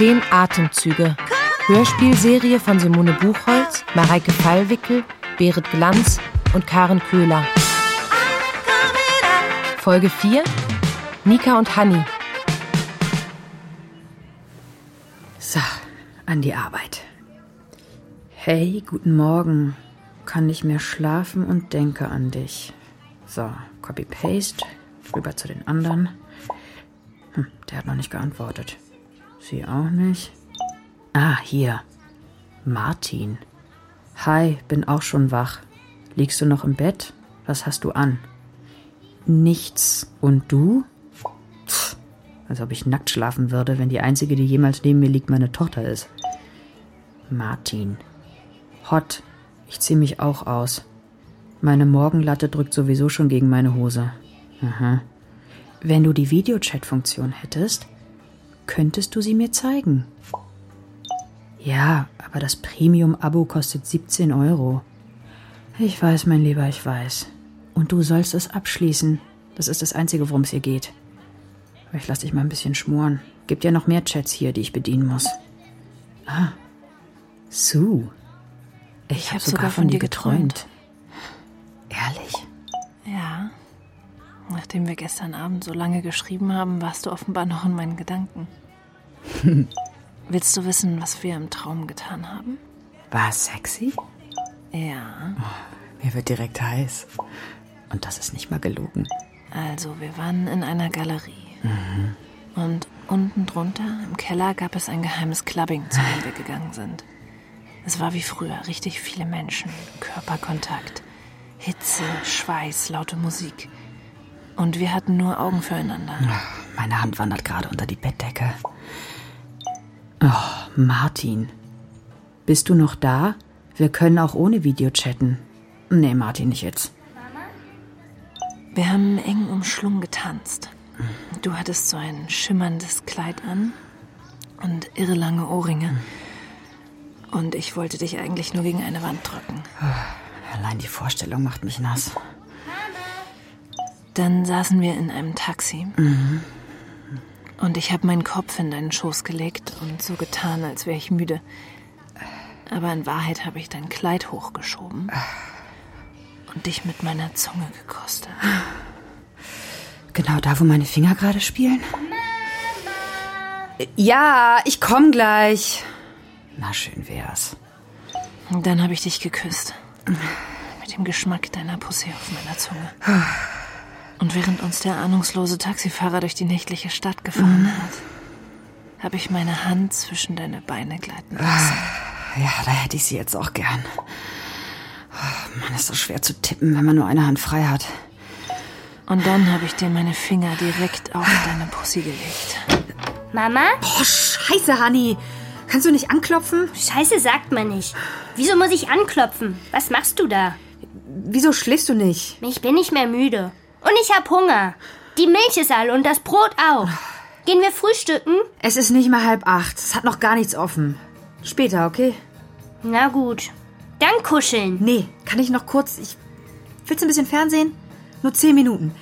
Zehn Atemzüge. Hörspielserie von Simone Buchholz, Mareike Fallwickel, Berit Glanz und Karen Köhler. Folge 4 Nika und Hanni. So, an die Arbeit. Hey, guten Morgen. Kann nicht mehr schlafen und denke an dich. So, Copy-Paste, rüber zu den anderen. Hm, der hat noch nicht geantwortet. Sie auch nicht. Ah, hier. Martin. Hi, bin auch schon wach. Liegst du noch im Bett? Was hast du an? Nichts. Und du? Pff, als ob ich nackt schlafen würde, wenn die einzige, die jemals neben mir liegt, meine Tochter ist. Martin. Hot. Ich zieh mich auch aus. Meine Morgenlatte drückt sowieso schon gegen meine Hose. Aha. Wenn du die Videochat-Funktion hättest, könntest du sie mir zeigen. Ja, aber das Premium-Abo kostet 17 Euro. Ich weiß, mein Lieber, ich weiß. Und du sollst es abschließen. Das ist das Einzige, worum es hier geht. Aber ich lass dich mal ein bisschen schmoren. Gibt ja noch mehr Chats hier, die ich bedienen muss. Ah. Sue. Ich, ich habe hab sogar, sogar von dir geträumt. geträumt. Ehrlich? Ja. Nachdem wir gestern Abend so lange geschrieben haben, warst du offenbar noch in meinen Gedanken. Willst du wissen, was wir im Traum getan haben? War es sexy? Ja. Oh, mir wird direkt heiß. Und das ist nicht mal gelogen. Also, wir waren in einer Galerie. Mhm. Und unten drunter, im Keller, gab es ein geheimes Clubbing, zu dem wir gegangen sind. Es war wie früher, richtig viele Menschen, Körperkontakt, Hitze, Schweiß, laute Musik. Und wir hatten nur Augen füreinander. Meine Hand wandert gerade unter die Bettdecke. Oh, Martin. Bist du noch da? Wir können auch ohne Video chatten. Nee, Martin, nicht jetzt. Wir haben eng umschlungen getanzt. Du hattest so ein schimmerndes Kleid an und irre lange Ohrringe. Und ich wollte dich eigentlich nur gegen eine Wand drücken. Allein die Vorstellung macht mich nass. Dann saßen wir in einem Taxi. Mhm. Und ich habe meinen Kopf in deinen Schoß gelegt und so getan, als wäre ich müde. Aber in Wahrheit habe ich dein Kleid hochgeschoben und dich mit meiner Zunge gekostet. Genau da, wo meine Finger gerade spielen? Mama. Ja, ich komm gleich. Na, schön wär's. Und dann habe ich dich geküsst. Mit dem Geschmack deiner Pussy auf meiner Zunge. Und während uns der ahnungslose Taxifahrer durch die nächtliche Stadt gefahren mhm. hat, habe ich meine Hand zwischen deine Beine gleiten lassen. Ja, da hätte ich sie jetzt auch gern. Oh, Mann, ist so schwer zu tippen, wenn man nur eine Hand frei hat. Und dann habe ich dir meine Finger direkt auf deine Pussy gelegt. Mama? Boah, scheiße, Honey. Kannst du nicht anklopfen? Scheiße sagt man nicht. Wieso muss ich anklopfen? Was machst du da? Wieso schläfst du nicht? Ich bin nicht mehr müde. Und ich hab Hunger. Die Milch ist all und das Brot auch. Gehen wir frühstücken? Es ist nicht mal halb acht. Es hat noch gar nichts offen. Später, okay? Na gut. Dann kuscheln. Nee, kann ich noch kurz. Ich. Willst du ein bisschen Fernsehen? Nur zehn Minuten.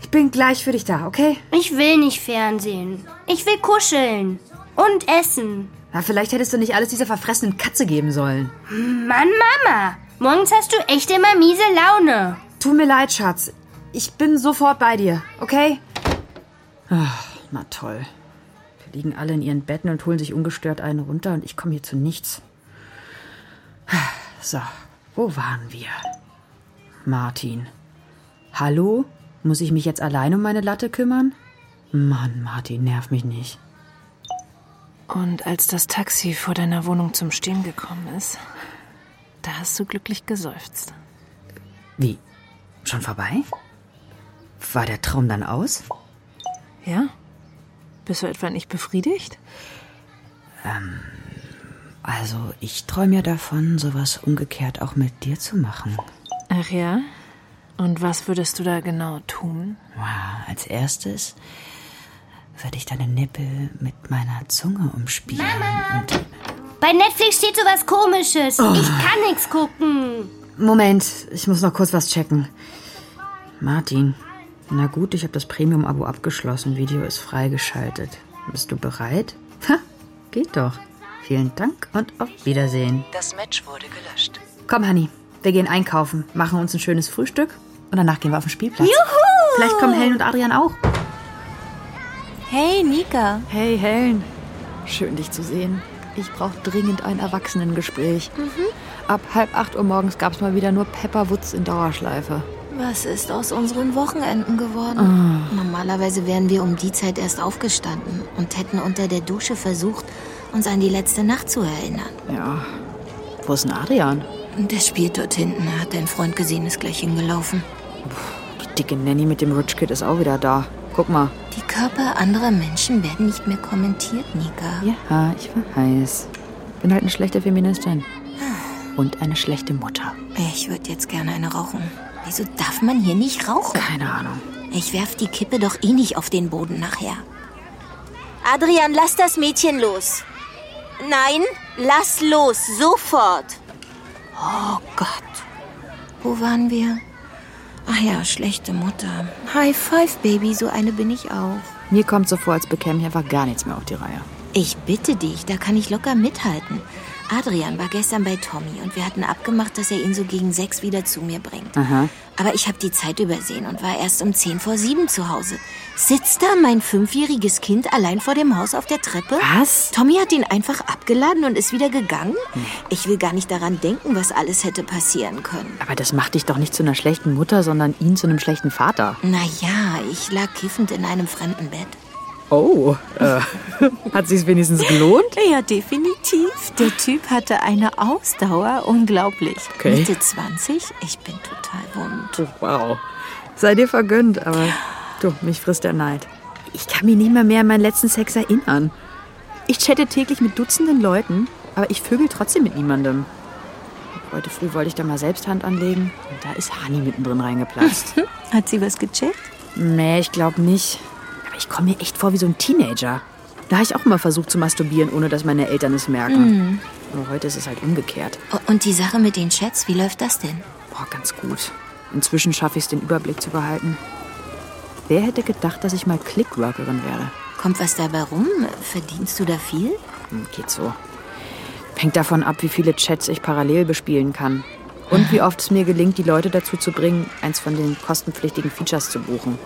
Ich bin gleich für dich da, okay? Ich will nicht Fernsehen. Ich will kuscheln. Und essen. Na, vielleicht hättest du nicht alles dieser verfressenen Katze geben sollen. Mann, Mama. Morgens hast du echt immer miese Laune. Tut mir leid, Schatz. Ich bin sofort bei dir, okay? Ach, na toll. Wir liegen alle in ihren Betten und holen sich ungestört einen runter und ich komme hier zu nichts. So, wo waren wir? Martin. Hallo? Muss ich mich jetzt allein um meine Latte kümmern? Mann, Martin, nerv mich nicht. Und als das Taxi vor deiner Wohnung zum Stehen gekommen ist, da hast du glücklich geseufzt. Wie? Schon vorbei? War der Traum dann aus? Ja. Bist du etwa nicht befriedigt? Ähm, also ich träume ja davon, sowas umgekehrt auch mit dir zu machen. Ach ja? Und was würdest du da genau tun? Wow, als erstes würde ich deine Nippel mit meiner Zunge umspielen. Mama! Und Bei Netflix steht sowas komisches. Oh. Ich kann nichts gucken. Moment, ich muss noch kurz was checken. Martin, na gut, ich habe das Premium-Abo abgeschlossen. Video ist freigeschaltet. Bist du bereit? Ha, geht doch. Vielen Dank und auf Wiedersehen. Das Match wurde gelöscht. Komm, Honey, wir gehen einkaufen, machen uns ein schönes Frühstück und danach gehen wir auf den Spielplatz. Juhu! Vielleicht kommen Helen und Adrian auch. Hey, Nika. Hey, Helen. Schön, dich zu sehen. Ich brauche dringend ein Erwachsenengespräch. Ab halb acht Uhr morgens gab es mal wieder nur Pepperwoods in Dauerschleife. Was ist aus unseren Wochenenden geworden? Ah. Normalerweise wären wir um die Zeit erst aufgestanden und hätten unter der Dusche versucht, uns an die letzte Nacht zu erinnern. Ja. Wo ist denn Adrian? Der spielt dort hinten. Er hat dein Freund gesehen, ist gleich hingelaufen. Die dicke Nanny mit dem Rich Kid ist auch wieder da. Guck mal. Die Körper anderer Menschen werden nicht mehr kommentiert, Nika. Ja, ich weiß. Bin halt eine schlechte Feministin. Und eine schlechte Mutter. Ich würde jetzt gerne eine rauchen. Wieso darf man hier nicht rauchen? Keine Ahnung. Ich werf die Kippe doch eh nicht auf den Boden nachher. Adrian, lass das Mädchen los. Nein, lass los, sofort. Oh Gott. Wo waren wir? Ach ja, schlechte Mutter. High five, Baby, so eine bin ich auch. Mir kommt so vor, als bekäme ich einfach gar nichts mehr auf die Reihe. Ich bitte dich, da kann ich locker mithalten. Adrian war gestern bei Tommy und wir hatten abgemacht, dass er ihn so gegen sechs wieder zu mir bringt. Aha. Aber ich habe die Zeit übersehen und war erst um zehn vor sieben zu Hause. Sitzt da mein fünfjähriges Kind allein vor dem Haus auf der Treppe? Was? Tommy hat ihn einfach abgeladen und ist wieder gegangen? Ich will gar nicht daran denken, was alles hätte passieren können. Aber das macht dich doch nicht zu einer schlechten Mutter, sondern ihn zu einem schlechten Vater. Naja, ich lag kiffend in einem fremden Bett. Oh, äh, hat sich's wenigstens gelohnt? Ja, definitiv. Der Typ hatte eine Ausdauer, unglaublich. Okay. Mitte 20, ich bin total wund. Wow. Sei dir vergönnt, aber du, mich frisst der Neid. Ich kann mich nicht mehr mehr an meinen letzten Sex erinnern. Ich chatte täglich mit Dutzenden Leuten, aber ich vögel trotzdem mit niemandem. Heute früh wollte ich da mal selbst Hand anlegen und da ist Hani mittendrin reingeplatzt. Hat sie was gecheckt? nee, ich glaube nicht. Aber ich komme mir echt vor wie so ein Teenager. Da habe ich auch mal versucht zu masturbieren, ohne dass meine Eltern es merken. Aber heute ist es halt umgekehrt. Und die Sache mit den Chats, wie läuft das denn? Boah, ganz gut. Inzwischen schaffe ich es, den Überblick zu behalten. Wer hätte gedacht, dass ich mal Clickrockerin werde? Kommt was dabei rum? Verdienst du da viel? Hm, geht so. Hängt davon ab, wie viele Chats ich parallel bespielen kann. Und wie oft es mir gelingt, die Leute dazu zu bringen, eins von den kostenpflichtigen Features zu buchen.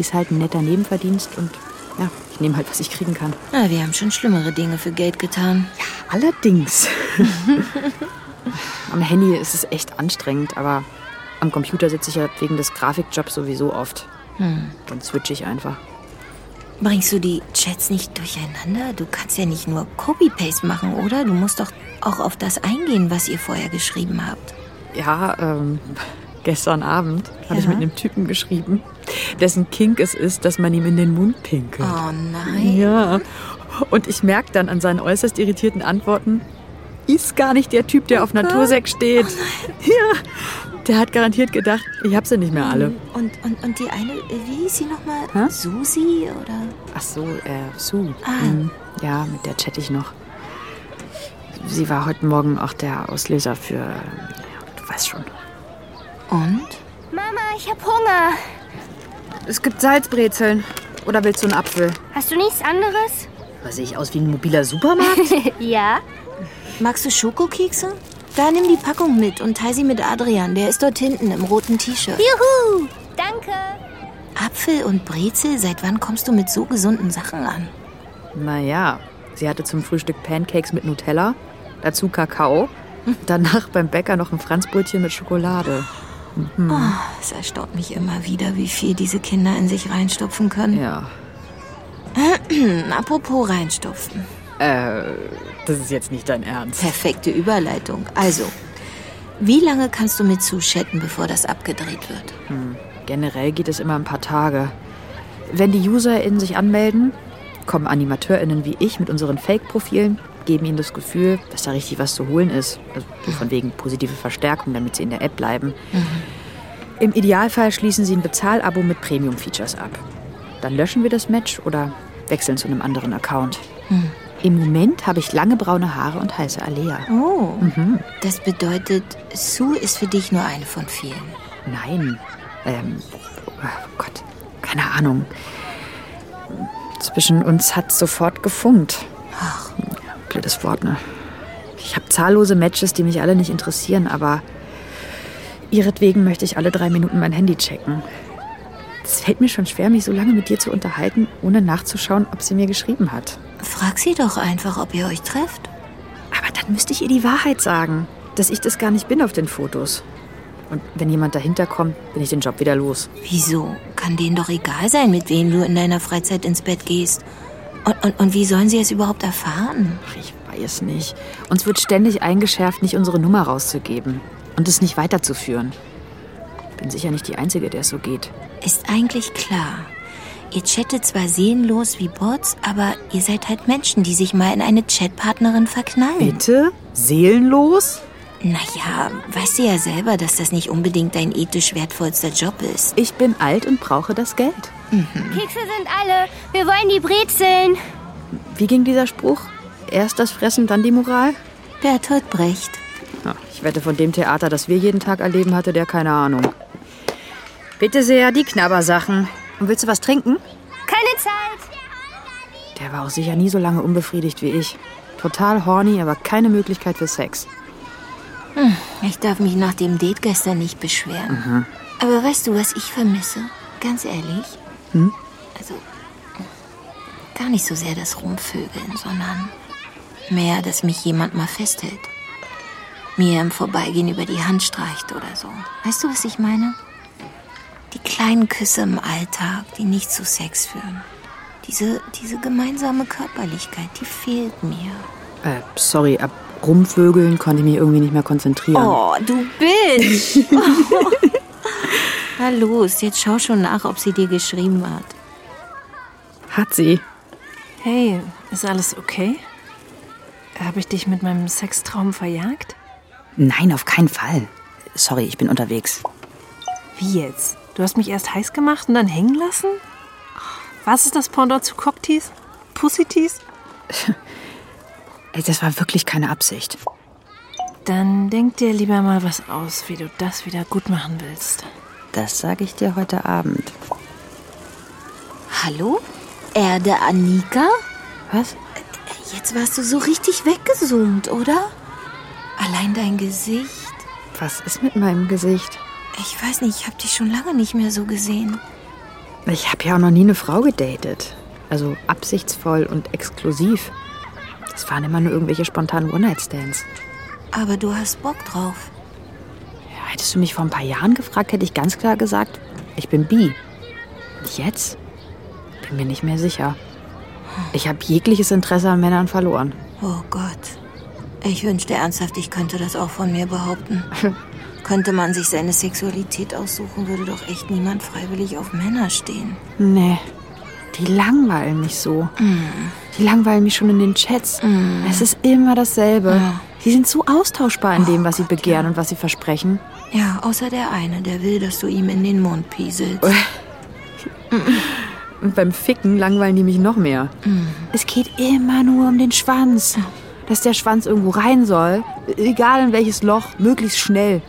Ist halt ein netter Nebenverdienst und ja, ich nehme halt, was ich kriegen kann. Na, wir haben schon schlimmere Dinge für Geld getan. Allerdings. am Handy ist es echt anstrengend, aber am Computer sitze ich ja wegen des Grafikjobs sowieso oft. Dann switche ich einfach. Bringst du die Chats nicht durcheinander? Du kannst ja nicht nur Copy-Paste machen, oder? Du musst doch auch auf das eingehen, was ihr vorher geschrieben habt. Ja, ähm, gestern Abend habe ich mit einem Typen geschrieben, dessen Kink es ist, dass man ihm in den Mund pinkelt. Oh nein. Ja. Und ich merke dann an seinen äußerst irritierten Antworten, ist gar nicht der Typ, der auf Natursex steht. ja. Der hat garantiert gedacht, ich hab sie nicht mehr alle. Und, und, und die eine, wie hieß sie nochmal? Susi oder? Ach so, äh, Sue. Ah. Mhm. Ja, mit der chatte ich noch. Sie war heute Morgen auch der Auslöser für, ja, du weißt schon. Und? Mama, ich hab Hunger. Es gibt Salzbrezeln. Oder willst du einen Apfel? Hast du nichts anderes? Was sehe ich aus wie ein mobiler Supermarkt? Ja. Magst du Schokokekse? Da nimm die Packung mit und teil sie mit Adrian. Der ist dort hinten im roten T-Shirt. Juhu. Danke. Apfel und Brezel, seit wann kommst du mit so gesunden Sachen an? Naja, sie hatte zum Frühstück Pancakes mit Nutella, dazu Kakao, danach beim Bäcker noch ein Franzbrötchen mit Schokolade. Oh, es erstaunt mich immer wieder, wie viel diese Kinder in sich reinstopfen können. Ja, Hm, apropos reinstopfen. äh, das ist jetzt nicht dein Ernst. Perfekte Überleitung. Also, wie lange kannst du mit zuchatten, bevor das abgedreht wird? Generell geht es immer ein paar Tage. Wenn die UserInnen sich anmelden, kommen AnimateurInnen wie ich mit unseren Fake-Profilen, geben ihnen das Gefühl, dass da richtig was zu holen ist. Also so von wegen positive Verstärkung, damit sie in der App bleiben. Im Idealfall schließen sie ein Bezahlabo mit Premium-Features ab. Dann löschen wir das Match oder wechseln zu einem anderen Account. Im Moment habe ich lange braune Haare und heiße Alea. Oh, das bedeutet, Sue ist für dich nur eine von vielen. Nein. Ähm, oh Gott, keine Ahnung. Zwischen uns hat sofort gefunkt. Ach, blödes Wort, ne? Ich habe zahllose Matches, die mich alle nicht interessieren, aber ihretwegen möchte ich alle drei Minuten mein Handy checken. Es fällt mir schon schwer, mich so lange mit dir zu unterhalten, ohne nachzuschauen, ob sie mir geschrieben hat. Frag sie doch einfach, ob ihr euch trefft. Aber dann müsste ich ihr die Wahrheit sagen, dass ich das gar nicht bin auf den Fotos. Und wenn jemand dahinter kommt, bin ich den Job wieder los. Wieso? Kann denen doch egal sein, mit wem du in deiner Freizeit ins Bett gehst. Und, und, und wie sollen sie es überhaupt erfahren? Ach, ich weiß nicht. Uns wird ständig eingeschärft, nicht unsere Nummer rauszugeben und es nicht weiterzuführen. Bin sicher nicht die Einzige, der es so geht. Ist eigentlich klar. Ihr chattet zwar seelenlos wie Bots, aber ihr seid halt Menschen, die sich mal in eine Chatpartnerin verknallen. Bitte? Seelenlos? Naja, weißt du ja selber, dass das nicht unbedingt dein ethisch wertvollster Job ist. Ich bin alt und brauche das Geld. Kekse sind alle. Wir wollen die Brezeln. Wie ging dieser Spruch? Erst das Fressen, dann die Moral? Bertolt Brecht. Ja, ich wette, von dem Theater, das wir jeden Tag erleben, hatte der keine Ahnung. Bitte sehr, die Knabbersachen. Und willst du was trinken? Keine Zeit. Der war auch sicher nie so lange unbefriedigt wie ich. Total horny, aber keine Möglichkeit für Sex. Ich darf mich nach dem Date gestern nicht beschweren. Aber weißt du, was ich vermisse? Ganz ehrlich? Also, gar nicht so sehr das Rumvögeln, sondern mehr, dass mich jemand mal festhält. Mir im Vorbeigehen über die Hand streicht oder so. Weißt du, was ich meine? Die kleinen Küsse im Alltag, die nicht zu Sex führen. Diese, diese gemeinsame Körperlichkeit, die fehlt mir. Äh, sorry, ab Rumvögeln konnte ich mich irgendwie nicht mehr konzentrieren. Oh, du Bitch! Na los, jetzt schau schon nach, ob sie dir geschrieben hat. Hat sie? Hey, ist alles okay? Habe ich dich mit meinem Sextraum verjagt? Nein, auf keinen Fall. Sorry, ich bin unterwegs. Wie jetzt? Du hast mich erst heiß gemacht und dann hängen lassen? Was ist das Pendant zu Cocktease? Pussytease? Das war wirklich keine Absicht. Dann denk dir lieber mal was aus, wie du das wieder gut machen willst. Das sage ich dir heute Abend. Hallo? Erde Annika? Was? Jetzt warst du so richtig weggezoomt, oder? Allein dein Gesicht. Was ist mit meinem Gesicht? Ich weiß nicht, ich habe dich schon lange nicht mehr so gesehen. Ich habe ja auch noch nie eine Frau gedatet. Also absichtsvoll und exklusiv. Das waren immer nur irgendwelche spontanen One-Night-Stands. Aber du hast Bock drauf. Ja, hättest du mich vor ein paar Jahren gefragt, hätte ich ganz klar gesagt, ich bin bi. Und jetzt? Bin mir nicht mehr sicher. Ich habe jegliches Interesse an Männern verloren. Oh Gott. Ich wünschte ernsthaft, ich könnte das auch von mir behaupten. könnte man sich seine Sexualität aussuchen, würde doch echt niemand freiwillig auf Männer stehen. Nee, die langweilen mich so. Die langweilen mich schon in den Chats. Es ist immer dasselbe. Ja. Sie sind so austauschbar in dem, was sie begehren und was sie versprechen. Ja, außer der eine, der will, dass du ihm in den Mund pieselst. Und beim Ficken langweilen die mich noch mehr. Es geht immer nur um den Schwanz. Dass der Schwanz irgendwo rein soll, egal in welches Loch, möglichst schnell.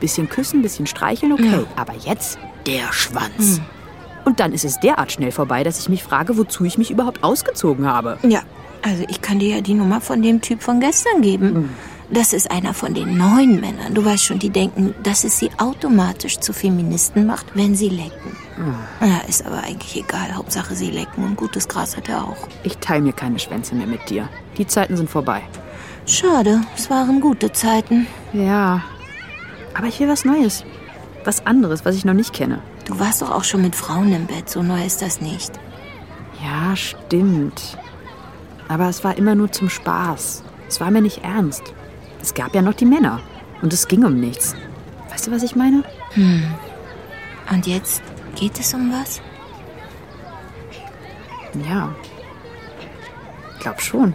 Bisschen küssen, bisschen streicheln, okay. Aber jetzt der Schwanz. Und dann ist es derart schnell vorbei, dass ich mich frage, wozu ich mich überhaupt ausgezogen habe. Ja, also ich kann dir ja die Nummer von dem Typ von gestern geben. Das ist einer von den neuen Männern. Du weißt schon, die denken, dass es sie automatisch zu Feministen macht, wenn sie lecken. Ja, ist aber eigentlich egal. Hauptsache sie lecken und gutes Gras hat er auch. Ich teile mir keine Schwänze mehr mit dir. Die Zeiten sind vorbei. Schade, es waren gute Zeiten. Ja. Aber ich will was Neues. Was anderes, was ich noch nicht kenne. Du warst doch auch schon mit Frauen im Bett, so neu ist das nicht. Ja, stimmt. Aber es war immer nur zum Spaß. Es war mir nicht ernst. Es gab ja noch die Männer. Und es ging um nichts. Weißt du, was ich meine? Und jetzt geht es um was? Ja. Glaub schon.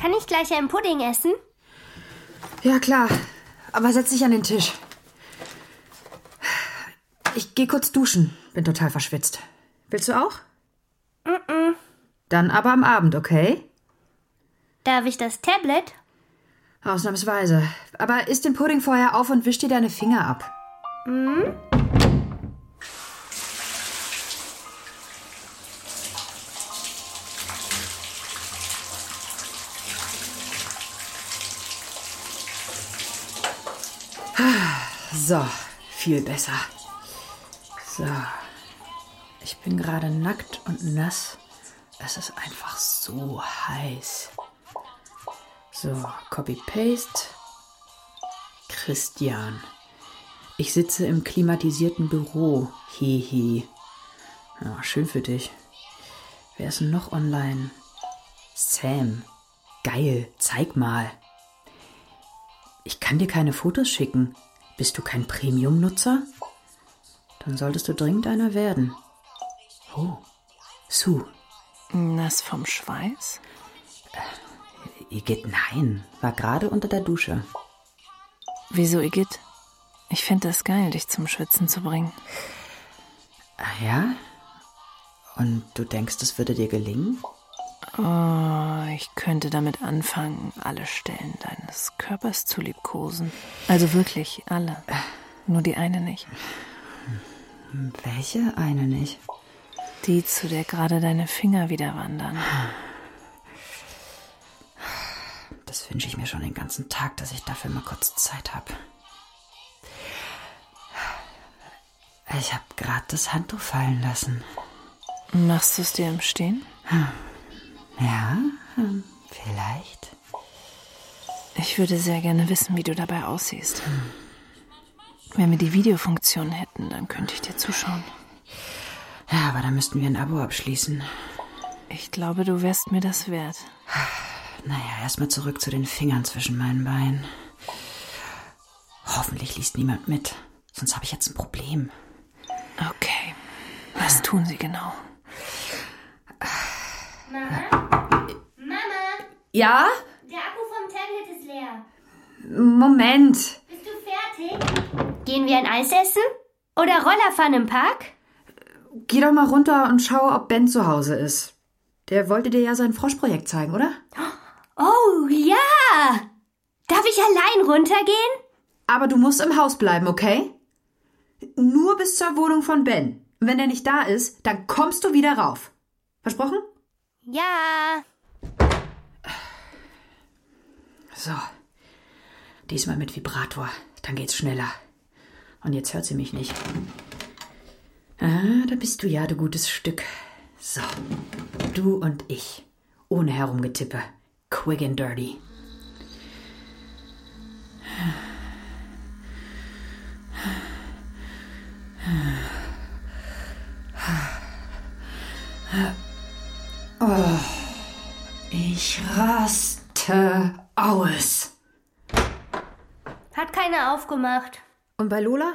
Kann ich gleich einen Pudding essen? Ja, klar. Aber setz dich an den Tisch ich gehe kurz duschen. Bin total verschwitzt. Willst du auch? Mm, mm Dann aber am Abend, okay? Darf ich das Tablet? Ausnahmsweise. Aber isst den Pudding vorher auf und wisch dir deine Finger ab. Mhm. So, viel besser. So. Ich bin gerade nackt und nass. Es ist einfach so heiß. So, Copy-Paste. Christian. Ich sitze im klimatisierten Büro. Hehe. Ja, schön für dich. Wer ist noch online? Sam. Geil, zeig mal. Ich kann dir keine Fotos schicken. Bist du kein Premium-Nutzer? Dann solltest du dringend einer werden. Oh, Sue. Nass vom Schweiß? Igitt, nein. War gerade unter der Dusche. Wieso, Igitt? Ich finde das geil, dich zum Schwitzen zu bringen. Ah ja? Und du denkst, es würde dir gelingen? Oh, ich könnte damit anfangen, alle Stellen deines Körpers zu liebkosen. Also wirklich alle. Nur die eine nicht. Welche eine nicht? Die, zu der gerade deine Finger wieder wandern. Das wünsche ich mir schon den ganzen Tag, dass ich dafür mal kurz Zeit habe. Ich habe gerade das Handtuch fallen lassen. Machst du es dir im Stehen? Ja, hm, vielleicht. Ich würde sehr gerne wissen, wie du dabei aussiehst. Wenn wir die Videofunktion hätten, dann könnte ich dir zuschauen. Ja, aber da müssten wir ein Abo abschließen. Ich glaube, du wärst mir das wert. Naja, erstmal zurück zu den Fingern zwischen meinen Beinen. Hoffentlich liest niemand mit, sonst habe ich jetzt ein Problem. Okay. Was tun sie genau? Mama? Mama, Ja? der Akku vom Tablet ist leer. Moment. Bist du fertig? Gehen wir ein Eis essen? Oder Roller fahren im Park? Geh doch mal runter und schau, ob Ben zu Hause ist. Der wollte dir ja sein Froschprojekt zeigen, oder? Oh ja! Darf ich allein runtergehen? Aber du musst im Haus bleiben, okay? Nur bis zur Wohnung von Ben. Wenn er nicht da ist, dann kommst du wieder rauf. Versprochen? Ja. So. Diesmal mit Vibrator. Dann geht's schneller. Und jetzt hört sie mich nicht. Ah, da bist du ja, du gutes Stück. So. Du und ich. Ohne Herumgetippe. Quick and dirty. Oh, ich raste aus. Hat keiner aufgemacht. Und bei Lola?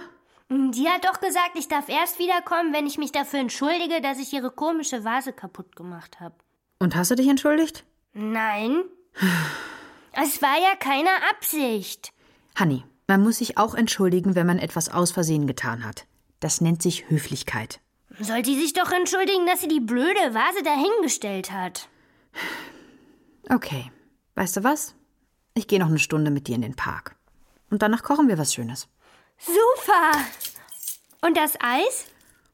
Die hat doch gesagt, ich darf erst wiederkommen, wenn ich mich dafür entschuldige, dass ich ihre komische Vase kaputt gemacht habe. Und hast du dich entschuldigt? Nein. Es war ja keine Absicht. Hanni, man muss sich auch entschuldigen, wenn man etwas aus Versehen getan hat. Das nennt sich Höflichkeit. Soll sie sich doch entschuldigen, dass sie die blöde Vase dahingestellt hat. Okay, weißt du was? Ich gehe noch eine Stunde mit dir in den Park. Und danach kochen wir was Schönes. Super. Und das Eis?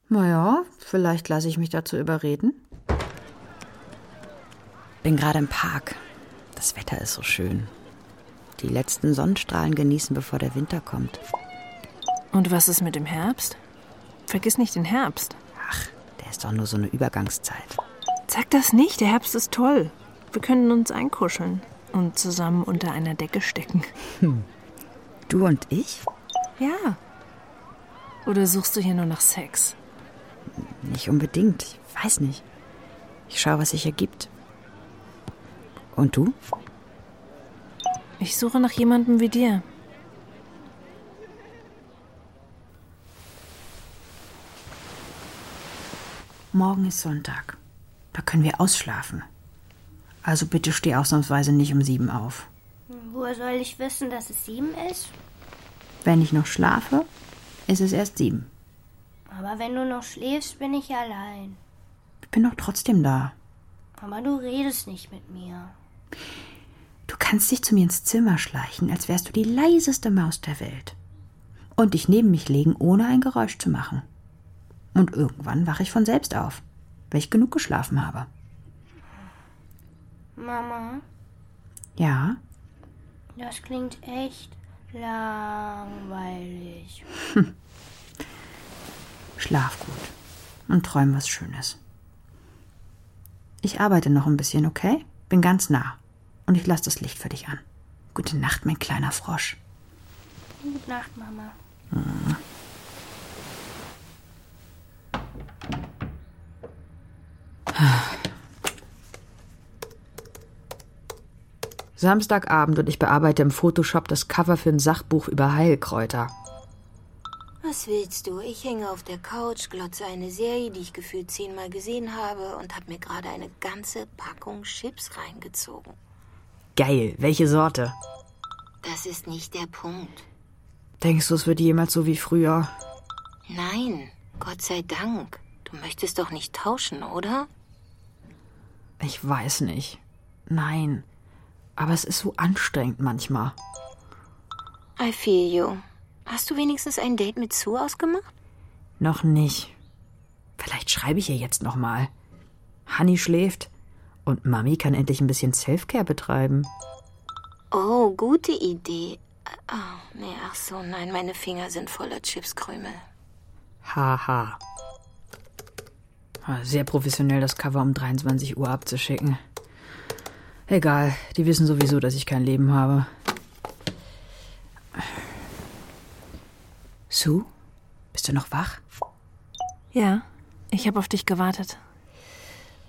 Naja, vielleicht lasse ich mich dazu überreden. Bin gerade im Park. Das Wetter ist so schön. Die letzten Sonnenstrahlen genießen, bevor der Winter kommt. Und was ist mit dem Herbst? Vergiss nicht den Herbst. Ach, der ist doch nur so eine Übergangszeit. Sag das nicht, der Herbst ist toll. Wir können uns einkuscheln und zusammen unter einer Decke stecken. Du und ich? Ja. Oder suchst du hier nur nach Sex? Nicht unbedingt. Ich weiß nicht. Ich schaue, was sich ergibt. Und du? Ich suche nach jemandem wie dir. Morgen ist Sonntag. Da können wir ausschlafen. Also bitte steh ausnahmsweise nicht um sieben auf. Woher soll ich wissen, dass es sieben ist? Wenn ich noch schlafe, ist es erst sieben. Aber wenn du noch schläfst, bin ich allein. Ich bin doch trotzdem da. Aber du redest nicht mit mir. Du kannst dich zu mir ins Zimmer schleichen, als wärst du die leiseste Maus der Welt. Und dich neben mich legen, ohne ein Geräusch zu machen. Und irgendwann wache ich von selbst auf, weil ich genug geschlafen habe. Mama, Ja, das klingt echt Langweilig. Schlaf gut und träum was Schönes. Ich arbeite noch ein bisschen, okay? Bin ganz nah. Und ich lasse das Licht für dich an. Gute Nacht, mein kleiner Frosch. Gute Nacht, Mama. Samstagabend und ich bearbeite im Photoshop das Cover für ein Sachbuch über Heilkräuter. Was willst du? Ich hänge auf der Couch, glotze eine Serie, die ich gefühlt zehnmal gesehen habe und habe mir gerade eine ganze Packung Chips reingezogen. Geil, welche Sorte? Das ist nicht der Punkt. Denkst du, es wird jemals so wie früher? Nein, Gott sei Dank. Du möchtest doch nicht tauschen, oder? Ich weiß nicht. Nein. Aber es ist so anstrengend manchmal. I feel you. Hast du wenigstens ein Date mit Sue ausgemacht? Noch nicht. Vielleicht schreibe ich ihr jetzt noch mal. Honey schläft und Mami kann endlich ein bisschen Selfcare betreiben. Oh, gute Idee. Oh, nee, ach so, nein, meine Finger sind voller Chipskrümel. Haha. Ah, Sehr professionell, das Cover um 23 Uhr abzuschicken. Egal, die wissen sowieso, dass ich kein Leben habe. Sue, bist du noch wach? Ja, ich habe auf dich gewartet.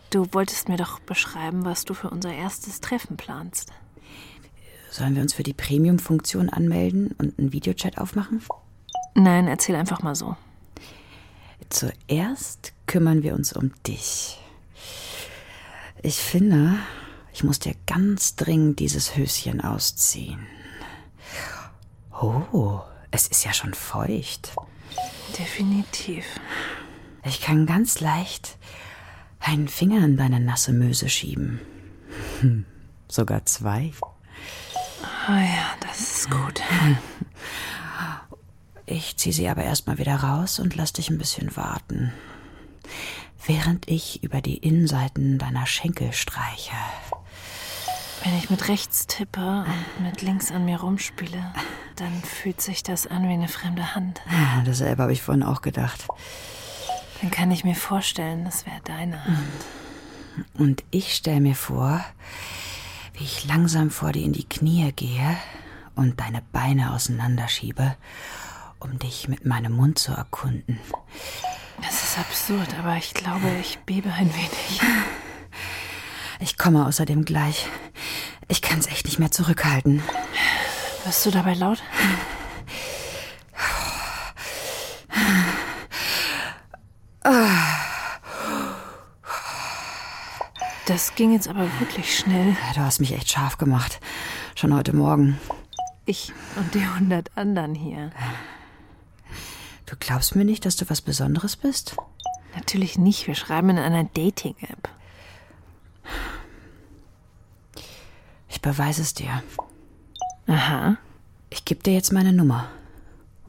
Du wolltest mir doch beschreiben, was du für unser erstes Treffen planst. Sollen wir uns für die Premium-Funktion anmelden und einen Videochat aufmachen? Nein, erzähl einfach mal so. Zuerst kümmern wir uns um dich. Ich finde, ich muss dir ganz dringend dieses Höschen ausziehen. Oh, es ist ja schon feucht. Definitiv. Ich kann ganz leicht einen Finger in deine nasse Möse schieben. Hm, sogar zwei. Oh ja, das ist gut. Ich ziehe sie aber erstmal wieder raus und lass dich ein bisschen warten. Während ich über die Innenseiten deiner Schenkel streiche. Wenn ich mit rechts tippe und mit links an mir rumspiele, dann fühlt sich das an wie eine fremde Hand. Dasselbe habe ich vorhin auch gedacht. Dann kann ich mir vorstellen, das wäre deine Hand. Und ich stelle mir vor, wie ich langsam vor dir in die Knie gehe und deine Beine auseinanderschiebe, um dich mit meinem Mund zu erkunden. Das ist absurd, aber ich glaube, ich bebe ein wenig. Ich komme außerdem gleich. Ich kann es echt nicht mehr zurückhalten. Wirst du dabei laut? Das ging jetzt aber wirklich schnell. Du hast mich echt scharf gemacht. Schon heute Morgen. Ich und die hundert anderen hier. Du glaubst mir nicht, dass du was Besonderes bist? Natürlich nicht. Wir schreiben in einer Dating-App. Beweise es dir. Aha. Ich gebe dir jetzt meine Nummer.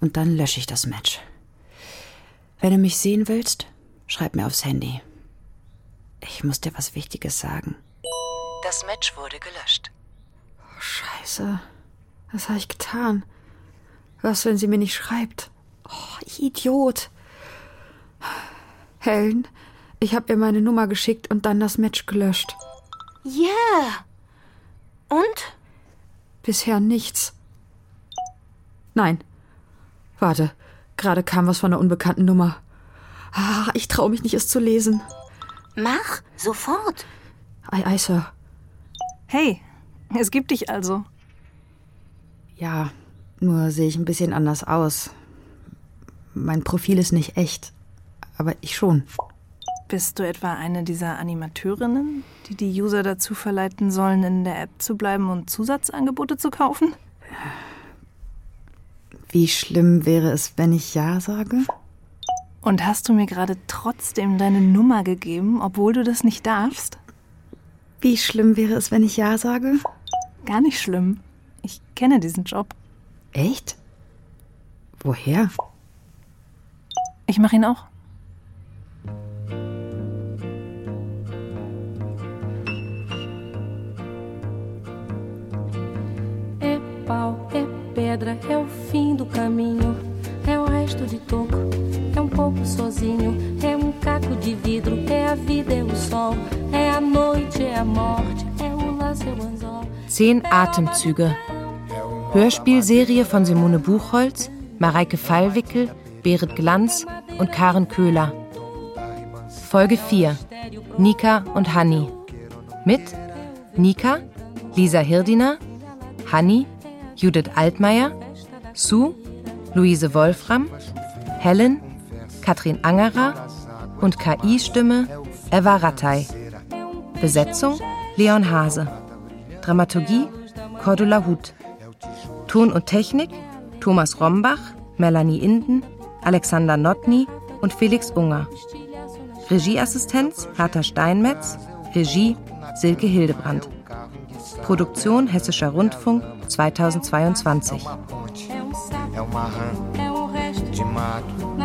Und dann lösche ich das Match. Wenn du mich sehen willst, schreib mir aufs Handy. Ich muss dir was Wichtiges sagen. Das Match wurde gelöscht. Scheiße. Was habe ich getan? Was, wenn sie mir nicht schreibt? Oh, Idiot. Helen, ich habe ihr meine Nummer geschickt und dann das Match gelöscht. Ja. Und? Bisher nichts. Nein. Warte, gerade kam was von der unbekannten Nummer. Ah, ich traue mich nicht, es zu lesen. Mach, sofort. Ei, ei, Sir. Hey, es gibt dich also. Ja, nur sehe ich ein bisschen anders aus. Mein Profil ist nicht echt, aber ich schon. Bist du etwa eine dieser Animateurinnen, die die User dazu verleiten sollen, in der App zu bleiben und Zusatzangebote zu kaufen? Wie schlimm wäre es, wenn ich Ja sage? Und hast du mir gerade trotzdem deine Nummer gegeben, obwohl du das nicht darfst? Wie schlimm wäre es, wenn ich Ja sage? Gar nicht schlimm. Ich kenne diesen Job. Echt? Woher? Ich mache ihn auch. Pedra, é o fim do caminho. É o resto de toco, é um pouco sozinho. É um caco de vidro, é a vida, é o sol. É a noite, é a morte, é o laço, é o anzol. Zehn Atemzüge. Hörspielserie von Simone Buchholz, Mareike Fallwickel, Berit Glanz und Karen Köhler. Folge 4. Nika und Hanni. Mit Nika, Lisa Hirdiner, Hanni, Judith Altmaier, Sue, Luise Wolfram, Helen, Katrin Angerer und KI-Stimme Eva Rattay. Besetzung Leon Hase. Dramaturgie Cordula Huth. Ton und Technik Thomas Rombach, Melanie Inden, Alexander Notny und Felix Unger. Regieassistenz Hertha Steinmetz, Regie Silke Hildebrandt. Produktion Hessischer Rundfunk 2022. É uma rã de mato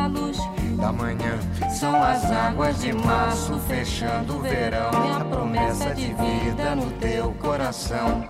da manhã. São as águas de março fechando o verão. É a promessa de vida no teu coração.